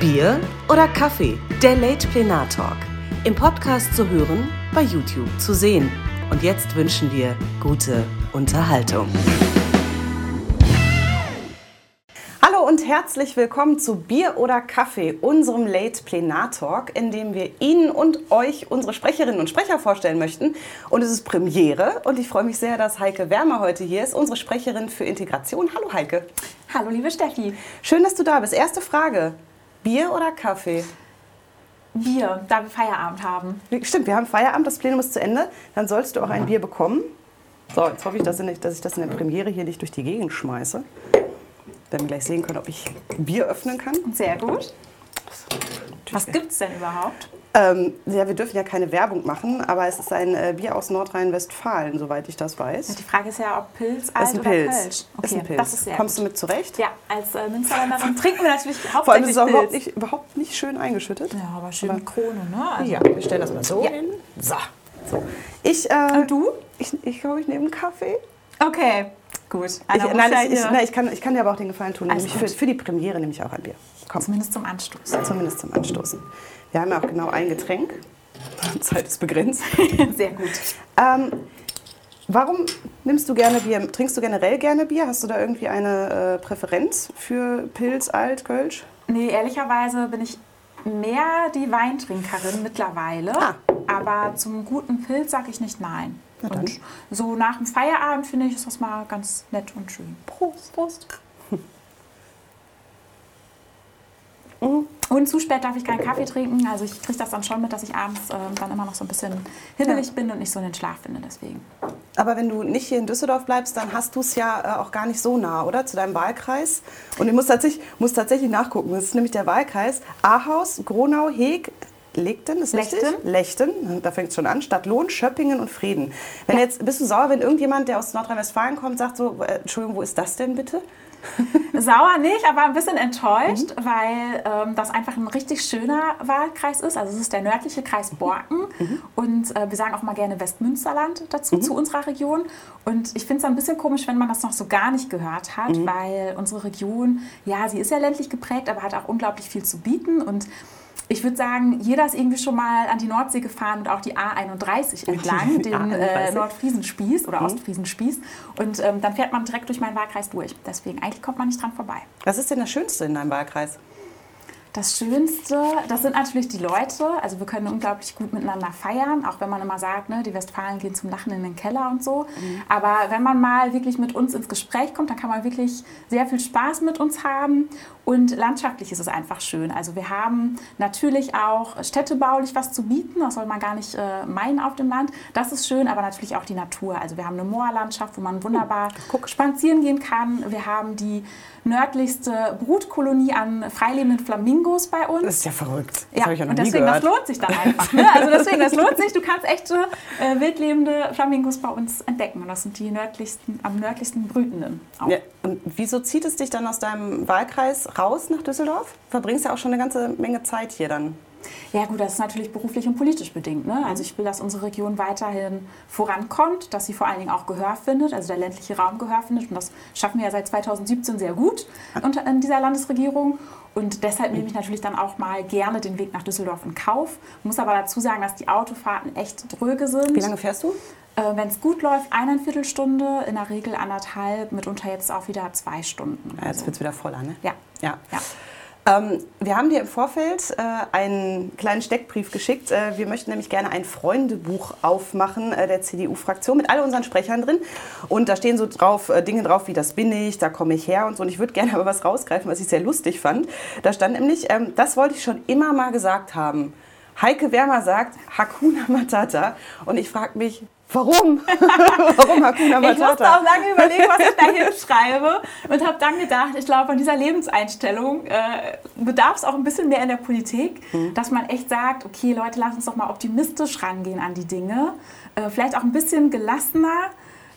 Bier oder Kaffee? Der Late Plenar Talk. Im Podcast zu hören, bei YouTube zu sehen. Und jetzt wünschen wir gute Unterhaltung. Hallo und herzlich willkommen zu Bier oder Kaffee, unserem Late Plenar Talk, in dem wir Ihnen und euch unsere Sprecherinnen und Sprecher vorstellen möchten. Und es ist Premiere und ich freue mich sehr, dass Heike Wärmer heute hier ist, unsere Sprecherin für Integration. Hallo Heike. Hallo liebe Steffi. Schön, dass du da bist. Erste Frage. Bier oder Kaffee? Bier, da wir Feierabend haben. Stimmt, wir haben Feierabend, das Plenum ist zu Ende. Dann sollst du auch ein Bier bekommen. So, jetzt hoffe ich, dass ich, das in der Premiere hier nicht durch die Gegend schmeiße. Werden wir gleich sehen können, ob ich Bier öffnen kann. Sehr gut. Was gibt es denn überhaupt? Ähm, ja, wir dürfen ja keine Werbung machen, aber es ist ein äh, Bier aus Nordrhein-Westfalen, soweit ich das weiß. Ja, die Frage ist ja, ob Pilz, alt ist ein oder Pilz. Kölsch. Okay, ist ein Pilz. das ist sehr Kommst du mit zurecht? Ja, als äh, Münsterländerin trinken wir natürlich Vor allem ist hauptsächlich es auch überhaupt nicht, überhaupt nicht schön eingeschüttet. Ja, aber schön Aber- Krone, ne? Also, Ja, wir stellen das mal so Ja. hin. So. so. Ich, äh, Und du? Ich, ich glaube, ich nehme einen Kaffee. Okay, gut. Ich, nein, ich, nein ich, kann, ich kann dir aber auch den Gefallen tun. Für, für die Premiere nehme ich auch ein Bier. Komm, Zumindest zum Anstoß. zumindest zum Anstoßen. Wir haben ja auch genau ein Getränk. Zeit ist begrenzt. Sehr gut. Ähm, warum nimmst du gerne Bier? Trinkst du generell gerne Bier? Hast du da irgendwie eine äh, Präferenz für Pilz, Alt, Kölsch? Nee, ehrlicherweise bin ich mehr die Weintrinkerin mittlerweile. Ah. Aber zum guten Pilz sage ich nicht nein. Und so nach dem Feierabend finde ich, ist das mal ganz nett und schön. Prost. Prost. Und zu spät darf ich keinen Kaffee trinken. Also ich kriege das dann schon mit, dass ich abends ähm, dann immer noch so ein bisschen hibbelig bin und nicht so in den Schlaf finde. Deswegen. Aber wenn du nicht hier in Düsseldorf bleibst, dann hast du es ja äh, auch gar nicht so nah, oder? Zu deinem Wahlkreis. Und ich muss tatsächlich, muss tatsächlich nachgucken. Das ist nämlich der Wahlkreis Ahaus, Gronau, Heg, Legten, ist richtig? Lechten. Lechten, da fängt es schon an. Stadt Lohn, Schöppingen und Frieden. Wenn jetzt, bist du sauer, wenn irgendjemand, der aus Nordrhein-Westfalen kommt, sagt so, äh, Entschuldigung, wo ist das denn bitte? Sauer nicht, aber ein bisschen enttäuscht, weil ähm, das einfach ein richtig schöner Wahlkreis ist. Also es ist der nördliche Kreis Borken und äh, wir sagen auch mal gerne Westmünsterland dazu, zu unserer Region. Und ich finde es ein bisschen komisch, wenn man das noch so gar nicht gehört hat, weil unsere Region, ja, sie ist ja ländlich geprägt, aber hat auch unglaublich viel zu bieten und ich würde sagen, jeder ist irgendwie schon mal an die Nordsee gefahren und auch die A31 entlang, den äh, A31. Nordfriesenspieß oder Ostfriesenspieß. Und ähm, dann fährt man direkt durch meinen Wahlkreis durch. Deswegen, eigentlich kommt man nicht dran vorbei. Was ist denn das Schönste in deinem Wahlkreis? Das Schönste, das sind natürlich die Leute. Also wir können unglaublich gut miteinander feiern, auch wenn man immer sagt, ne, die Westfalen gehen zum Lachen in den Keller und so. Aber wenn man mal wirklich mit uns ins Gespräch kommt, dann kann man wirklich sehr viel Spaß mit uns haben. Und landschaftlich ist es einfach schön. Also wir haben natürlich auch städtebaulich was zu bieten. Das soll man gar nicht äh, meinen auf dem Land. Das ist schön, aber natürlich auch die Natur. Also wir haben eine Moorlandschaft, wo man wunderbar spazieren gehen kann. Wir haben die nördlichste Brutkolonie an freilebenden Flamingos bei uns. Das ist ja verrückt. Das Ja, ich ja noch und deswegen, das lohnt sich dann einfach. Ne? Also deswegen, das lohnt sich. Du kannst echte äh, wildlebende Flamingos bei uns entdecken. Und das sind die nördlichsten, am nördlichsten brütenden. Auch. Ja, und wieso zieht es dich dann aus deinem Wahlkreis raus nach Düsseldorf? Verbringst ja auch schon eine ganze Menge Zeit hier dann. Ja gut, das ist natürlich beruflich und politisch bedingt. Ne? Also ich will, dass unsere Region weiterhin vorankommt, dass sie vor allen Dingen auch Gehör findet, also der ländliche Raum Gehör findet. Und das schaffen wir ja seit 2017 sehr gut unter, in dieser Landesregierung. Und deshalb nehme ich natürlich dann auch mal gerne den Weg nach Düsseldorf in Kauf. Muss aber dazu sagen, dass die Autofahrten echt dröge sind. Wie lange fährst du? Äh, Wenn es gut läuft, eineinviertel Stunde, in der Regel anderthalb, mitunter jetzt auch wieder zwei Stunden. Ja, jetzt wird es wieder voller, ne? Ja. Ja. Ja. Ähm, wir haben dir im Vorfeld äh, einen kleinen Steckbrief geschickt. Äh, wir möchten nämlich gerne ein Freundebuch aufmachen äh, der CDU-Fraktion mit all unseren Sprechern drin. Und da stehen so drauf äh, Dinge drauf wie das bin ich, da komme ich her und so. Und ich würde gerne aber was rausgreifen, was ich sehr lustig fand. Da stand nämlich, ähm, das wollte ich schon immer mal gesagt haben. Heike Wärmer sagt Hakuna Matata. Und ich frage mich, warum? warum Hakuna Matata? Ich musste auch lange überlegen, was ich da hinschreibe und habe dann gedacht, ich glaube, von dieser Lebenseinstellung äh, bedarf es auch ein bisschen mehr in der Politik, dass man echt sagt, okay Leute, lass uns doch mal optimistisch rangehen an die Dinge, äh, vielleicht auch ein bisschen gelassener.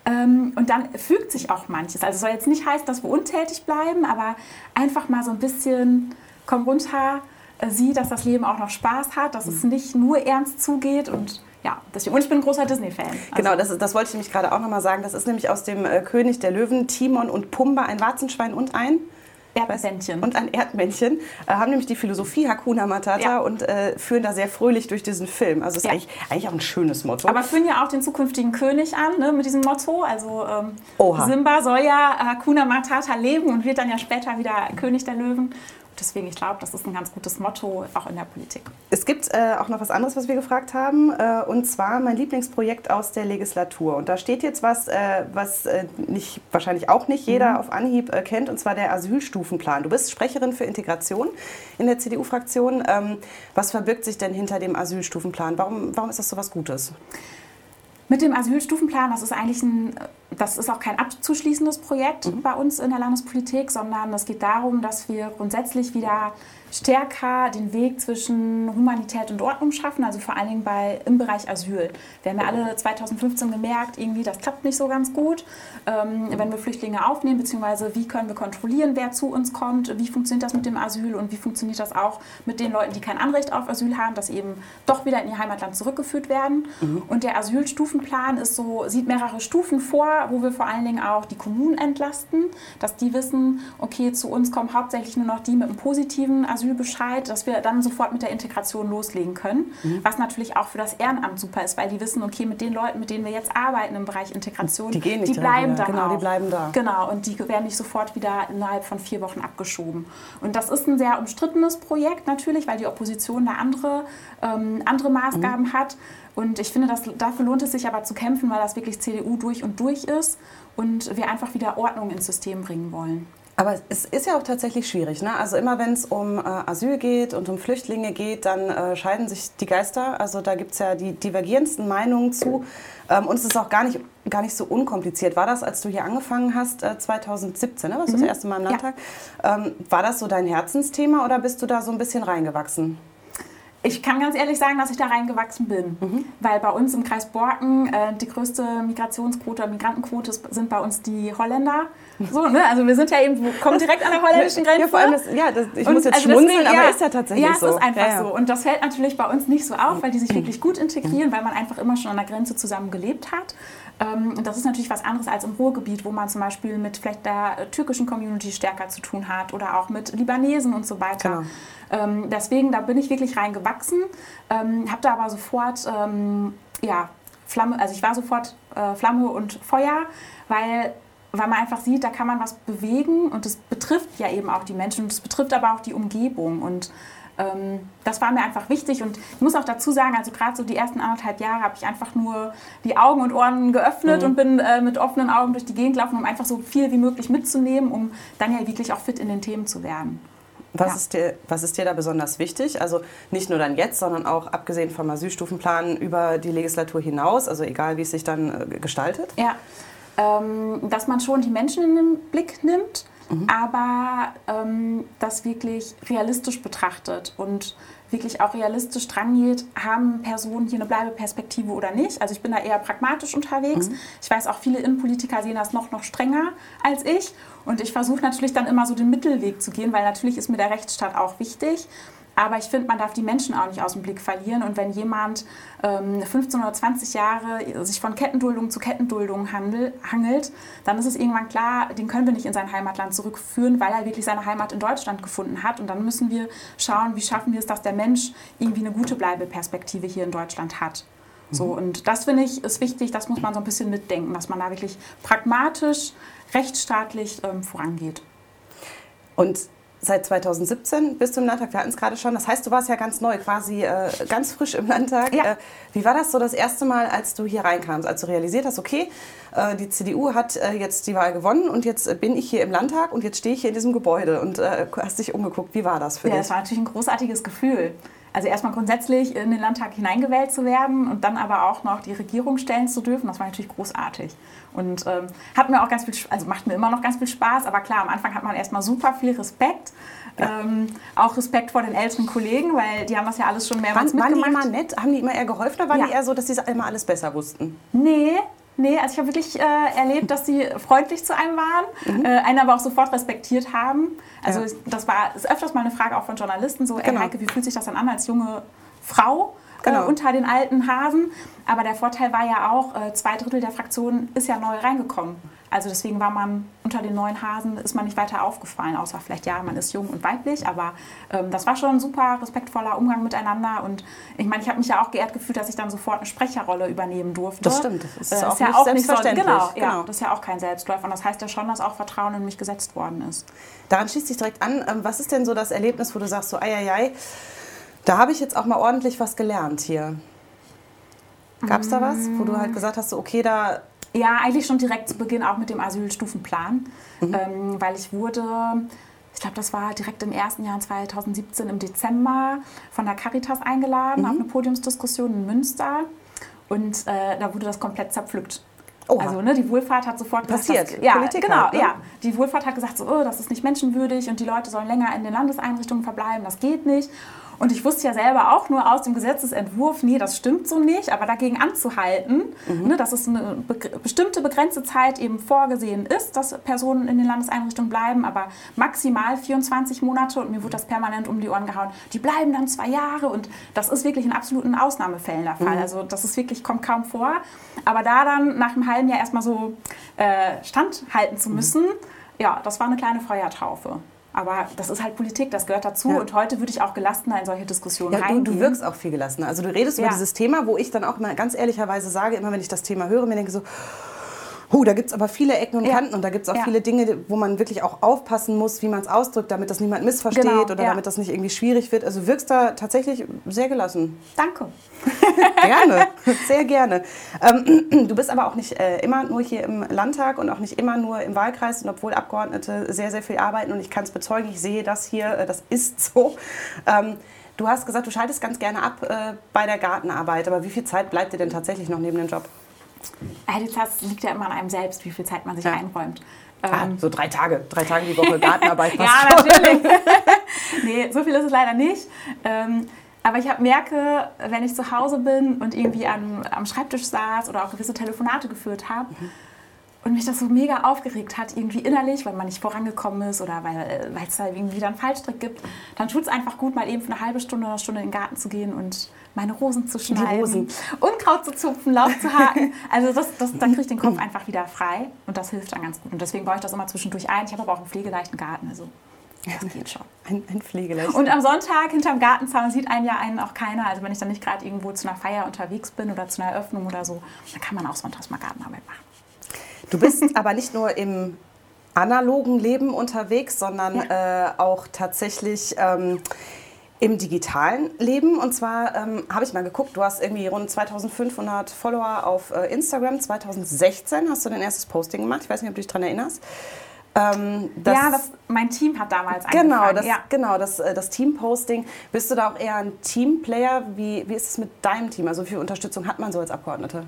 Ähm, und dann fügt sich auch manches. Also es soll jetzt nicht heißen, dass wir untätig bleiben, aber einfach mal so ein bisschen, komm runter, äh, sieh, dass das Leben auch noch Spaß hat, dass es nicht nur ernst zugeht und ja, deswegen. Und ich bin ein großer Disney-Fan. Also, Genau, das, das wollte ich nämlich gerade auch nochmal sagen. Das ist nämlich aus dem äh, König der Löwen, Timon und Pumba, ein Warzenschwein und ein Erdmännchen. Und ein Erdmännchen äh, haben nämlich die Philosophie Hakuna Matata Ja. und äh, führen da sehr fröhlich durch diesen Film. Also ist Ja. eigentlich, eigentlich auch ein schönes Motto. Aber führen ja auch den zukünftigen König an, ne, mit diesem Motto. Also ähm. Simba soll ja Hakuna Matata leben und wird dann ja später wieder König der Löwen. Deswegen, ich glaube, das ist ein ganz gutes Motto auch in der Politik. Es gibt äh, auch noch was anderes, was wir gefragt haben, äh, und zwar mein Lieblingsprojekt aus der Legislatur. Und da steht jetzt was, äh, was äh, nicht, wahrscheinlich auch nicht jeder auf Anhieb äh, kennt, und zwar der Asylstufenplan. Du bist Sprecherin für Integration in der CDU-Fraktion. Ähm, was verbirgt sich denn hinter dem Asylstufenplan? Warum, warum ist das so was Gutes? Mit dem Asylstufenplan, das ist eigentlich ein, das ist auch kein abzuschließendes Projekt bei uns in der Landespolitik, sondern es geht darum, dass wir grundsätzlich wieder stärker den Weg zwischen Humanität und Ordnung schaffen, also vor allen Dingen bei, im Bereich Asyl. Wir haben ja alle 2015 gemerkt, irgendwie das klappt nicht so ganz gut, ähm, wenn wir Flüchtlinge aufnehmen, beziehungsweise wie können wir kontrollieren, wer zu uns kommt, wie funktioniert das mit dem Asyl und wie funktioniert das auch mit den Leuten, die kein Anrecht auf Asyl haben, dass sie eben doch wieder in ihr Heimatland zurückgeführt werden. Und der Asylstufenplan ist so, sieht mehrere Stufen vor, wo wir vor allen Dingen auch die Kommunen entlasten, dass die wissen, okay, zu uns kommen hauptsächlich nur noch die mit einem positiven Asylbescheid, dass wir dann sofort mit der Integration loslegen können. Was natürlich auch für das Ehrenamt super ist, weil die wissen, okay, mit den Leuten, mit denen wir jetzt arbeiten im Bereich Integration, Die gehen nicht die bleiben dann Genau, die auch. bleiben da. Genau, und die werden nicht sofort wieder innerhalb von vier Wochen abgeschoben. Und das ist ein sehr umstrittenes Projekt natürlich, weil die Opposition da andere, ähm, andere Maßgaben Mhm. hat. Und ich finde, dass, dafür lohnt es sich aber zu kämpfen, weil das wirklich CDU durch und durch ist und wir einfach wieder Ordnung ins System bringen wollen. Aber es ist ja auch tatsächlich schwierig. Ne? Also immer wenn es um äh, Asyl geht und um Flüchtlinge geht, dann äh, scheiden sich die Geister. Also da gibt es ja die divergierendsten Meinungen zu. Ähm, und es ist auch gar nicht, gar nicht so unkompliziert. War das, als du hier angefangen hast, äh, 2017, ne? warst du das erste Mal im Mhm. Ja. Landtag? Ähm, war das so dein Herzensthema oder bist du da so ein bisschen reingewachsen? Ich kann ganz ehrlich sagen, dass ich da reingewachsen bin. Weil bei uns im Kreis Borken äh, die größte Migrationsquote, Migrantenquote sind bei uns die Holländer. So, ne? Also wir sind ja eben, kommen direkt an der holländischen Grenze. Ja, vor allem, das, ja, das, ich Und muss jetzt also schmunzeln, deswegen, aber ja, ist ja tatsächlich ja, so. es ist einfach Ja, ja. so. Und das fällt natürlich bei uns nicht so auf, weil die sich wirklich gut integrieren, weil man einfach immer schon an der Grenze zusammen gelebt hat. Ähm, Und das ist natürlich was anderes als im Ruhrgebiet, wo man zum Beispiel mit vielleicht der äh, türkischen Community stärker zu tun hat oder auch mit Libanesen und so weiter. Genau. Ähm, deswegen, da bin ich wirklich reingewachsen, ähm, habe da aber sofort, ja, Flamme, also ich war sofort äh, Flamme und Feuer, weil, weil man einfach sieht, da kann man was bewegen und das betrifft ja eben auch die Menschen und es betrifft aber auch die Umgebung und ähm, das war mir einfach wichtig und ich muss auch dazu sagen, also gerade so die ersten anderthalb Jahre habe ich einfach nur die Augen und Ohren geöffnet und bin äh, mit offenen Augen durch die Gegend gelaufen, um einfach so viel wie möglich mitzunehmen, um dann ja wirklich auch fit in den Themen zu werden. Was, Ja. ist dir, was ist dir da besonders wichtig? Also nicht nur dann jetzt, sondern auch abgesehen vom Asylstufenplan über die Legislatur hinaus, also egal wie es sich dann äh, gestaltet? Ja, ähm, dass man schon die Menschen in den Blick nimmt, aber ähm, das wirklich realistisch betrachtet und wirklich auch realistisch drangeht, haben Personen hier eine Bleibeperspektive oder nicht. Also ich bin da eher pragmatisch unterwegs. Ich weiß auch, viele Innenpolitiker sehen das noch, noch strenger als ich. Und ich versuche natürlich dann immer so den Mittelweg zu gehen, weil natürlich ist mir der Rechtsstaat auch wichtig. Aber ich finde, man darf die Menschen auch nicht aus dem Blick verlieren. Und wenn jemand ähm, 15 oder 20 Jahre sich von Kettenduldung zu Kettenduldung handel, hangelt, dann ist es irgendwann klar, den können wir nicht in sein Heimatland zurückführen, weil er wirklich seine Heimat in Deutschland gefunden hat. Und dann müssen wir schauen, wie schaffen wir es, dass der Mensch irgendwie eine gute Bleibeperspektive hier in Deutschland hat. So, und das finde ich ist wichtig, das muss man so ein bisschen mitdenken, dass man da wirklich pragmatisch, rechtsstaatlich ähm, vorangeht. Und seit 2017 bist du im Landtag, wir hatten es gerade schon, das heißt, du warst ja ganz neu, quasi äh, ganz frisch im Landtag. Ja. Äh, wie war das so das erste Mal, als du hier reinkamst, als du realisiert hast, okay, äh, die CDU hat äh, jetzt die Wahl gewonnen und jetzt äh, bin ich hier im Landtag und jetzt stehe ich hier in diesem Gebäude und äh, hast dich umgeguckt. Wie war das für Ja, dich? das war natürlich ein großartiges Gefühl. Also erstmal grundsätzlich in den Landtag hineingewählt zu werden und dann aber auch noch die Regierung stellen zu dürfen, das war natürlich großartig. Und ähm, hat mir auch ganz viel, also macht mir immer noch ganz viel Spaß, aber klar, am Anfang hat man erstmal super viel Respekt. Ähm, auch Respekt vor den älteren Kollegen, weil die haben das ja alles schon mehrmals Waren, waren die mitgemacht. immer nett? Haben die immer eher geholfen oder waren Ja. die eher so, dass sie immer alles besser wussten? Nee, nee, also ich habe wirklich äh, erlebt, dass sie freundlich zu einem waren, äh, einen aber auch sofort respektiert haben. Also Mhm. Ja. das war ist öfters mal eine Frage auch von Journalisten, so, ey Genau. Heike, wie fühlt sich das dann an als junge Frau? Genau. Äh, unter den alten Hasen. Aber der Vorteil war ja auch, äh, zwei Drittel der Fraktion ist ja neu reingekommen. Also deswegen war man unter den neuen Hasen, ist man nicht weiter aufgefallen, außer vielleicht, ja, man ist jung und weiblich, aber ähm, das war schon ein super respektvoller Umgang miteinander und ich meine, ich habe mich ja auch geehrt gefühlt, dass ich dann sofort eine Sprecherrolle übernehmen durfte. Das stimmt, das ist, Äh, auch, ist ja nicht auch nicht so, selbstverständlich. genau, genau. Ja, das ist ja auch kein Selbstläufer und das heißt ja schon, dass auch Vertrauen in mich gesetzt worden ist. Daran schließt sich direkt an, ähm, was ist denn so das Erlebnis, wo du sagst, so, ei, ei, ei, da habe ich jetzt auch mal ordentlich was gelernt hier. Gab es da was, wo du halt gesagt hast, so, okay, da Ja, eigentlich schon direkt zu Beginn auch mit dem Asylstufenplan, Mhm. ähm, weil ich wurde, ich glaube, das war direkt im ersten Jahr 2017 im Dezember von der Caritas eingeladen Mhm. auf eine Podiumsdiskussion in Münster und äh, da wurde das komplett zerpflückt. Oha. Also ne, die Wohlfahrt hat sofort gesagt, Passiert. dass, ja, Politik genau, halt, ne? ja. Die Wohlfahrt hat gesagt, so, oh, das ist nicht menschenwürdig und die Leute sollen länger in den Landeseinrichtungen verbleiben, das geht nicht. Und ich wusste ja selber auch nur aus dem Gesetzesentwurf, nee, das stimmt so nicht, aber dagegen anzuhalten, Mhm. ne, dass es eine be bestimmte begrenzte Zeit eben vorgesehen ist, dass Personen in den Landeseinrichtungen bleiben, aber maximal 24 Monate und mir wurde das permanent um die Ohren gehauen. Die bleiben dann zwei Jahre und das ist wirklich in absoluten Ausnahmefällen der Fall. Also das ist wirklich, kommt kaum vor. Aber da dann nach einem halben Jahr erstmal so äh, standhalten zu müssen, ja, das war eine kleine Feuertaufe. Aber das ist halt Politik, das gehört dazu. Ja. Und heute würde ich auch gelassener in solche Diskussionen Ja, du, reingehen. du wirkst auch viel gelassener. Also du redest über Ja. dieses Thema, wo ich dann auch mal ganz ehrlicherweise sage, immer wenn ich das Thema höre, mir denke so, Huh, da gibt es aber viele Ecken und Ja. Kanten und da gibt es auch Ja. viele Dinge, wo man wirklich auch aufpassen muss, wie man es ausdrückt, damit das niemand missversteht Genau, oder damit das nicht irgendwie schwierig wird. Also wirkst da tatsächlich sehr gelassen. Danke. Gerne, sehr gerne. Ähm, du bist aber auch nicht äh, immer nur hier im Landtag und auch nicht immer nur im Wahlkreis. Und obwohl Abgeordnete sehr, sehr viel arbeiten und ich kann es bezeugen, ich sehe das hier, äh, das ist so. Ähm, du hast gesagt, du schaltest ganz gerne ab äh, bei der Gartenarbeit. Aber wie viel Zeit bleibt dir denn tatsächlich noch neben dem Job? Äh, Das liegt ja immer an einem selbst, wie viel Zeit man sich Ja. einräumt. Ah, Ähm, so drei Tage, drei Tage die Woche Gartenarbeit. ja, natürlich. nee, so viel ist es leider nicht. Ähm, aber ich hab, merke, wenn ich zu Hause bin und irgendwie am, am Schreibtisch saß oder auch gewisse Telefonate geführt habe und mich das so mega aufgeregt hat, irgendwie innerlich, weil man nicht vorangekommen ist oder weil weil es da irgendwie wieder einen Fallstrick gibt, dann tut es einfach gut, mal eben für eine halbe Stunde oder eine Stunde in den Garten zu gehen und meine Rosen zu schneiden, Rosen. Unkraut zu zupfen, Laub zu haken. Also das, das, dann kriege ich den Kopf einfach wieder frei und das hilft dann ganz gut. Und deswegen baue ich das immer zwischendurch ein. Ich habe aber auch einen pflegeleichten Garten, also das geht schon. Ein, ein Pflegeleicht. Und am Sonntag hinterm Gartenzaun sieht einen ja einen auch keiner. Also wenn ich dann nicht gerade irgendwo zu einer Feier unterwegs bin oder zu einer Eröffnung oder so, dann kann man auch sonntags mal Gartenarbeit machen. Du bist aber nicht nur im analogen Leben unterwegs, sondern äh, auch tatsächlich ähm, im digitalen Leben. Und zwar ähm, habe ich mal geguckt, du hast irgendwie rund 2500 Follower auf äh, Instagram. 2016 hast du dein erstes Posting gemacht. Ich weiß nicht, ob du dich daran erinnerst. Ähm, das- ja, das, mein Team hat damals Genau, das, ja. genau das, äh, das Teamposting. Bist du da auch eher ein Teamplayer? Wie, wie ist es mit deinem Team? Also wie viel Unterstützung hat man so als Abgeordnete?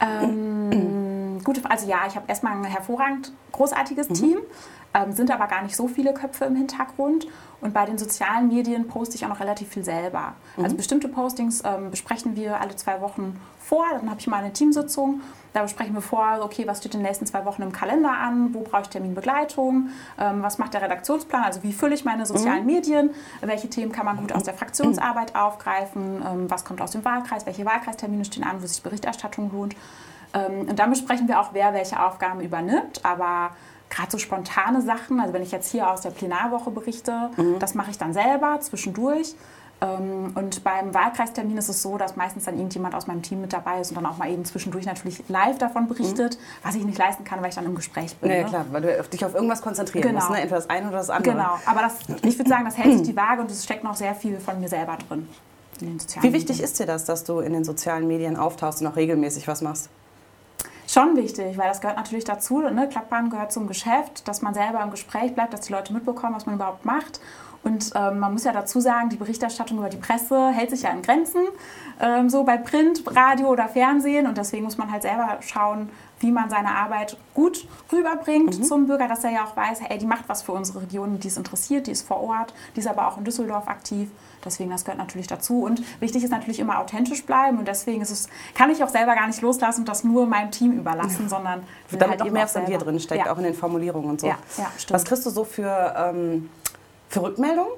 Ähm, gute, also ja, ich habe erstmal ein hervorragend großartiges Team, ähm, sind aber gar nicht so viele Köpfe im Hintergrund. Und bei den sozialen Medien poste ich auch noch relativ viel selber. Also bestimmte Postings ähm, besprechen wir alle zwei Wochen vor. Dann habe ich mal eine Teamsitzung. Da besprechen wir vor, okay, was steht in den nächsten zwei Wochen im Kalender an, wo brauche ich Terminbegleitung, ähm, was macht der Redaktionsplan, also wie fülle ich meine sozialen Medien, welche Themen kann man gut aus der Fraktionsarbeit aufgreifen, ähm, was kommt aus dem Wahlkreis, welche Wahlkreistermine stehen an, wo sich Berichterstattung lohnt. Ähm, und dann besprechen wir auch, wer welche Aufgaben übernimmt. Aber gerade so spontane Sachen, also wenn ich jetzt hier aus der Plenarwoche berichte, das mache ich dann selber zwischendurch. Ähm, Und beim Wahlkreistermin ist es so, dass meistens dann irgendjemand aus meinem Team mit dabei ist und dann auch mal eben zwischendurch natürlich live davon berichtet, was ich nicht leisten kann, weil ich dann im Gespräch bin. Ja, ne? klar, weil du dich auf irgendwas konzentrieren Genau. musst. Ne? Entweder das eine oder das andere. Genau, aber das, ich würde sagen, das hält sich die Waage und es steckt noch sehr viel von mir selber drin. in den sozialen Wie wichtig Medien. ist dir das, dass du in den sozialen Medien auftauchst und auch regelmäßig was machst? Schon wichtig, weil das gehört natürlich dazu. Ne? Klappbahn gehört zum Geschäft, dass man selber im Gespräch bleibt, dass die Leute mitbekommen, was man überhaupt macht. Und ähm, man muss ja dazu sagen, die Berichterstattung über die Presse hält sich ja in Grenzen, ähm, so bei Print, Radio oder Fernsehen. Und deswegen muss man halt selber schauen, wie man seine Arbeit gut rüberbringt zum Bürger, dass er ja auch weiß, hey, die macht was für unsere Region, die ist interessiert, die ist vor Ort, die ist aber auch in Düsseldorf aktiv. Deswegen, das gehört natürlich dazu. Und wichtig ist natürlich immer authentisch bleiben. Und deswegen ist es, kann ich auch selber gar nicht loslassen und das nur meinem Team überlassen, sondern will Damit halt auch mehr von dir drin steckt, ja. auch in den Formulierungen und so. Ja, ja, stimmt. Was kriegst du so für, ähm, für Rückmeldungen?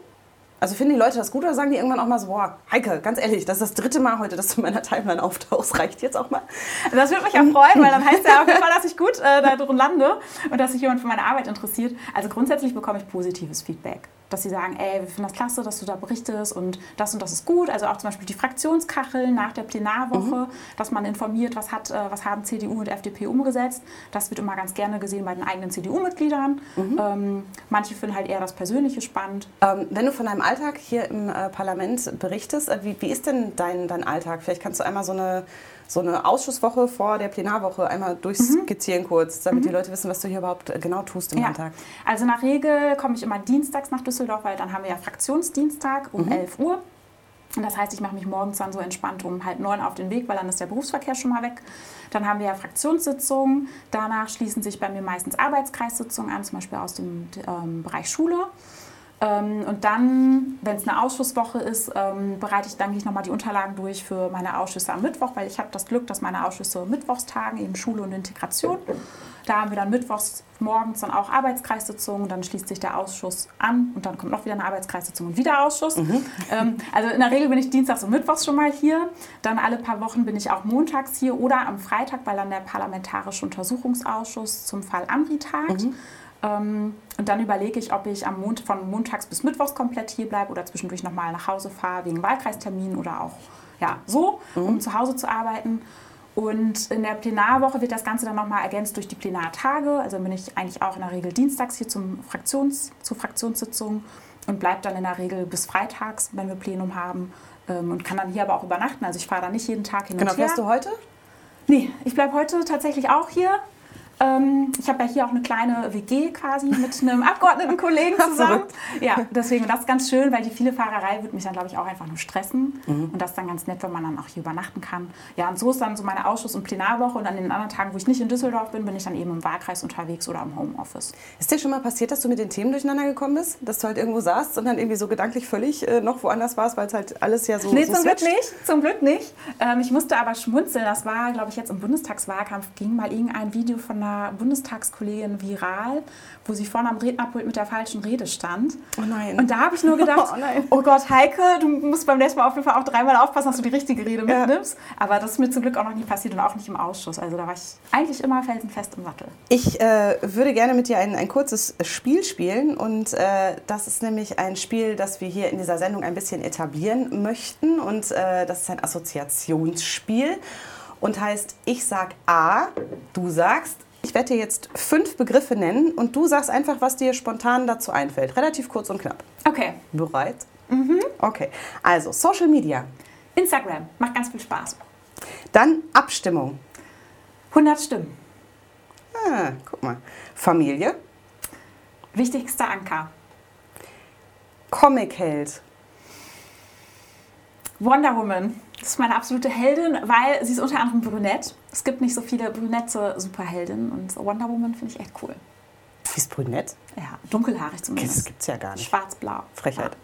Also finden die Leute das gut oder sagen die irgendwann auch mal so, boah, Heike, ganz ehrlich, das ist das dritte Mal heute, dass du in meiner Timeline auftauchst. Reicht jetzt auch mal? Das würde mich auch freuen, weil dann heißt ja auf jeden Fall, dass ich gut äh, da drin lande und dass sich jemand für meine Arbeit interessiert. Also grundsätzlich bekomme ich positives Feedback dass sie sagen, ey, wir finden das klasse, dass du da berichtest und das und das ist gut. Also auch zum Beispiel die Fraktionskacheln nach der Plenarwoche, mhm. dass man informiert, was, hat, äh, was haben CDU und FDP umgesetzt. Das wird immer ganz gerne gesehen bei den eigenen CDU-Mitgliedern. Mhm. Ähm, manche finden halt eher das Persönliche spannend. Ähm, wenn du von deinem Alltag hier im äh, Parlament berichtest, äh, wie, wie ist denn dein, dein Alltag? Vielleicht kannst du einmal so eine so eine Ausschusswoche vor der Plenarwoche einmal durchskizzieren mhm. kurz, damit mhm. die Leute wissen, was du hier überhaupt äh, genau tust im ja. Alltag. Also nach Regel komme ich immer dienstags nach Düsseldorf, weil dann haben wir ja Fraktionsdienstag um mhm. 11 Uhr. Und das heißt, ich mache mich morgens dann so entspannt um halb neun auf den Weg, weil dann ist der Berufsverkehr schon mal weg. Dann haben wir ja Fraktionssitzungen. Danach schließen sich bei mir meistens Arbeitskreissitzungen an, zum Beispiel aus dem ähm, Bereich Schule. Ähm, und dann, wenn es eine Ausschusswoche ist, ähm, bereite ich dann ich nochmal die Unterlagen durch für meine Ausschüsse am Mittwoch, weil ich habe das Glück, dass meine Ausschüsse mittwochs tagen, eben Schule und Integration. Da haben wir dann mittwochs morgens dann auch Arbeitskreissitzungen, dann schließt sich der Ausschuss an und dann kommt noch wieder eine Arbeitskreissitzung und wieder Ausschuss. Mhm. Ähm, also in der Regel bin ich dienstags und mittwochs schon mal hier. Dann alle paar Wochen bin ich auch montags hier oder am Freitag, weil dann der Parlamentarische Untersuchungsausschuss zum Fall Amri tagt. Mhm. Ähm, und dann überlege ich, ob ich am Mont von montags bis mittwochs komplett hier bleibe oder zwischendurch nochmal nach Hause fahre wegen Wahlkreisterminen oder auch ja, so, mhm. um zu Hause zu arbeiten. Und in der Plenarwoche wird das Ganze dann nochmal ergänzt durch die Plenartage. Also bin ich eigentlich auch in der Regel dienstags hier zum Fraktions, zur Fraktionssitzung und bleibe dann in der Regel bis freitags, wenn wir Plenum haben. Ähm, und kann dann hier aber auch übernachten. Also ich fahre da nicht jeden Tag hin genau, und her. Genau, fährst du heute? Nee, ich bleibe heute tatsächlich auch hier. Ähm, ich habe ja hier auch eine kleine WG quasi mit einem Abgeordnetenkollegen zusammen. ja, deswegen das ist ganz schön, weil die viele Fahrerei wird mich dann, glaube ich, auch einfach nur stressen. Mhm. Und das ist dann ganz nett, wenn man dann auch hier übernachten kann. Ja, und so ist dann so meine Ausschuss- und Plenarwoche. Und an den anderen Tagen, wo ich nicht in Düsseldorf bin, bin ich dann eben im Wahlkreis unterwegs oder im Homeoffice. Ist dir schon mal passiert, dass du mit den Themen durcheinander gekommen bist? Dass du halt irgendwo saßt und dann irgendwie so gedanklich völlig äh, noch woanders warst, weil es halt alles ja so Nee, so zum Glück nicht. Zum Glück nicht. Ähm, ich musste aber schmunzeln. Das war, glaube ich, jetzt im Bundestagswahlkampf ging mal irgendein Video von einer Bundestags Bundestagskollegin viral, wo sie vorne am Rednerpult mit der falschen Rede stand. Oh nein. Und da habe ich nur gedacht, oh, oh, Gott, Heike, du musst beim nächsten Mal auf jeden Fall auch dreimal aufpassen, dass du die richtige Rede ja. mitnimmst. Aber das ist mir zum Glück auch noch nie passiert und auch nicht im Ausschuss. Also da war ich eigentlich immer felsenfest im Sattel. Ich äh, würde gerne mit dir ein, ein kurzes Spiel spielen und äh, das ist nämlich ein Spiel, das wir hier in dieser Sendung ein bisschen etablieren möchten und äh, das ist ein Assoziationsspiel und heißt, ich sag A, du sagst ich werde dir jetzt fünf Begriffe nennen und du sagst einfach, was dir spontan dazu einfällt. Relativ kurz und knapp. Okay. Bereit? Mhm. Okay. Also, Social Media. Instagram. Macht ganz viel Spaß. Dann Abstimmung. 100 Stimmen. Ah, guck mal. Familie. Wichtigster Anker. Comic-Held. Wonder Woman. Das ist meine absolute Heldin, weil sie ist unter anderem brünett. Es gibt nicht so viele brünette Superheldinnen und Wonder Woman finde ich echt cool. Sie ist brünett? Ja, dunkelhaarig zumindest. Das gibt es ja gar nicht. Schwarz-blau. Frechheit.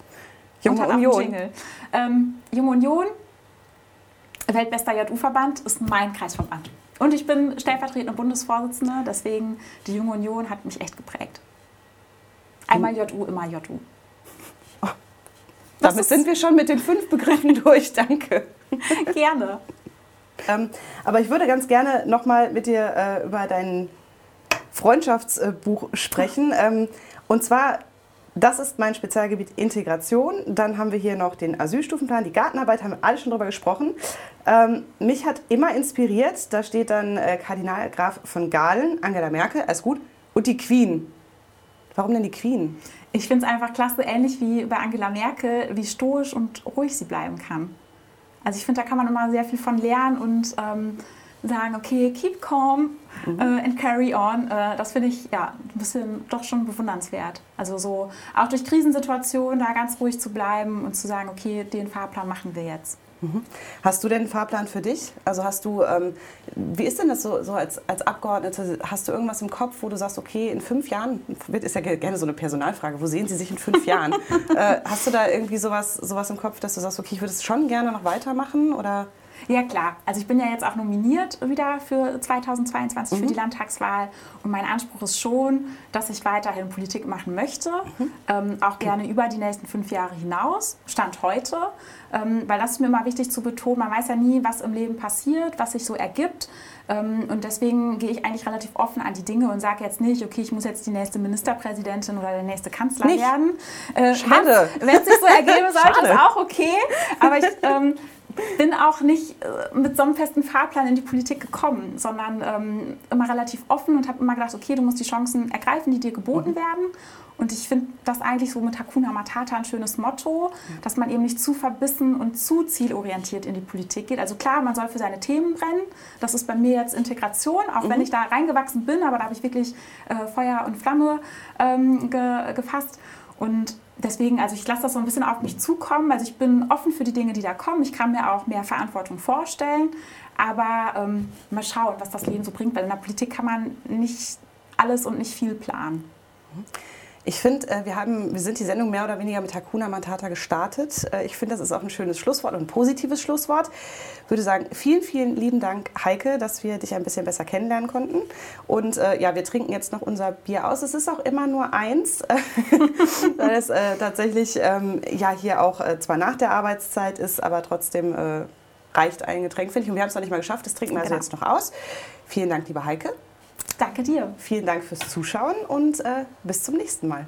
Ja. Junge Union. Ähm, Junge Union, Weltbester JU-Verband, ist mein Kreisverband. Und ich bin stellvertretende Bundesvorsitzende, deswegen die Junge Union hat mich echt geprägt. Einmal JU, immer JU. Oh. Damit sind wir schon mit den fünf Begriffen durch, danke. Gerne. Ähm, aber ich würde ganz gerne nochmal mit dir äh, über dein Freundschaftsbuch sprechen. Ähm, und zwar, das ist mein Spezialgebiet Integration. Dann haben wir hier noch den Asylstufenplan, die Gartenarbeit, haben wir alle schon drüber gesprochen. Ähm, mich hat immer inspiriert, da steht dann äh, Kardinal Graf von Galen, Angela Merkel, alles gut, und die Queen. Warum denn die Queen? Ich finde es einfach klasse, ähnlich wie bei Angela Merkel, wie stoisch und ruhig sie bleiben kann. Also ich finde, da kann man immer sehr viel von lernen und ähm, sagen, okay, keep calm mhm. äh, and carry on. Äh, das finde ich ja ein bisschen doch schon bewundernswert. Also so auch durch Krisensituationen da ganz ruhig zu bleiben und zu sagen, okay, den Fahrplan machen wir jetzt. Mhm. Hast du denn einen Fahrplan für dich? Also hast du, ähm, wie ist denn das so, so als, als Abgeordnete? Hast du irgendwas im Kopf, wo du sagst, okay, in fünf Jahren, ist ja gerne so eine Personalfrage, wo sehen Sie sich in fünf Jahren? äh, hast du da irgendwie sowas, sowas im Kopf, dass du sagst, okay, ich würde es schon gerne noch weitermachen? Oder? Ja, klar. Also ich bin ja jetzt auch nominiert wieder für 2022 mhm. für die Landtagswahl. Und mein Anspruch ist schon, dass ich weiterhin Politik machen möchte. Mhm. Ähm, auch gerne über die nächsten fünf Jahre hinaus. Stand heute. Ähm, weil das ist mir immer wichtig zu betonen. Man weiß ja nie, was im Leben passiert, was sich so ergibt. Ähm, und deswegen gehe ich eigentlich relativ offen an die Dinge und sage jetzt nicht, okay, ich muss jetzt die nächste Ministerpräsidentin oder der nächste Kanzler nicht. werden. Äh, Schade. Wenn es sich so ergeben sollte, ist auch okay. Aber ich ähm, bin auch nicht äh, mit so einem festen Fahrplan in die Politik gekommen, sondern ähm, immer relativ offen und habe immer gedacht, okay, du musst die Chancen ergreifen, die dir geboten mhm. werden. Und ich finde das eigentlich so mit Hakuna Matata ein schönes Motto, dass man eben nicht zu verbissen und zu zielorientiert in die Politik geht. Also klar, man soll für seine Themen brennen. Das ist bei mir jetzt Integration, auch mhm. wenn ich da reingewachsen bin, aber da habe ich wirklich äh, Feuer und Flamme ähm, ge gefasst. Und deswegen, also ich lasse das so ein bisschen auf mich zukommen. Also ich bin offen für die Dinge, die da kommen. Ich kann mir auch mehr Verantwortung vorstellen. Aber ähm, mal schauen, was das Leben so bringt, weil in der Politik kann man nicht alles und nicht viel planen. Mhm. Ich finde, äh, wir, wir sind die Sendung mehr oder weniger mit Hakuna Matata gestartet. Äh, ich finde, das ist auch ein schönes Schlusswort und ein positives Schlusswort. Ich würde sagen, vielen, vielen lieben Dank, Heike, dass wir dich ein bisschen besser kennenlernen konnten. Und äh, ja, wir trinken jetzt noch unser Bier aus. Es ist auch immer nur eins, weil es äh, tatsächlich ähm, ja hier auch zwar nach der Arbeitszeit ist, aber trotzdem reicht ein Getränk, finde ich. Und wir haben es noch nicht mal geschafft. Das trinken wir also genau. jetzt noch aus. Vielen Dank, liebe Heike. Danke dir. Vielen Dank fürs Zuschauen und äh, bis zum nächsten Mal.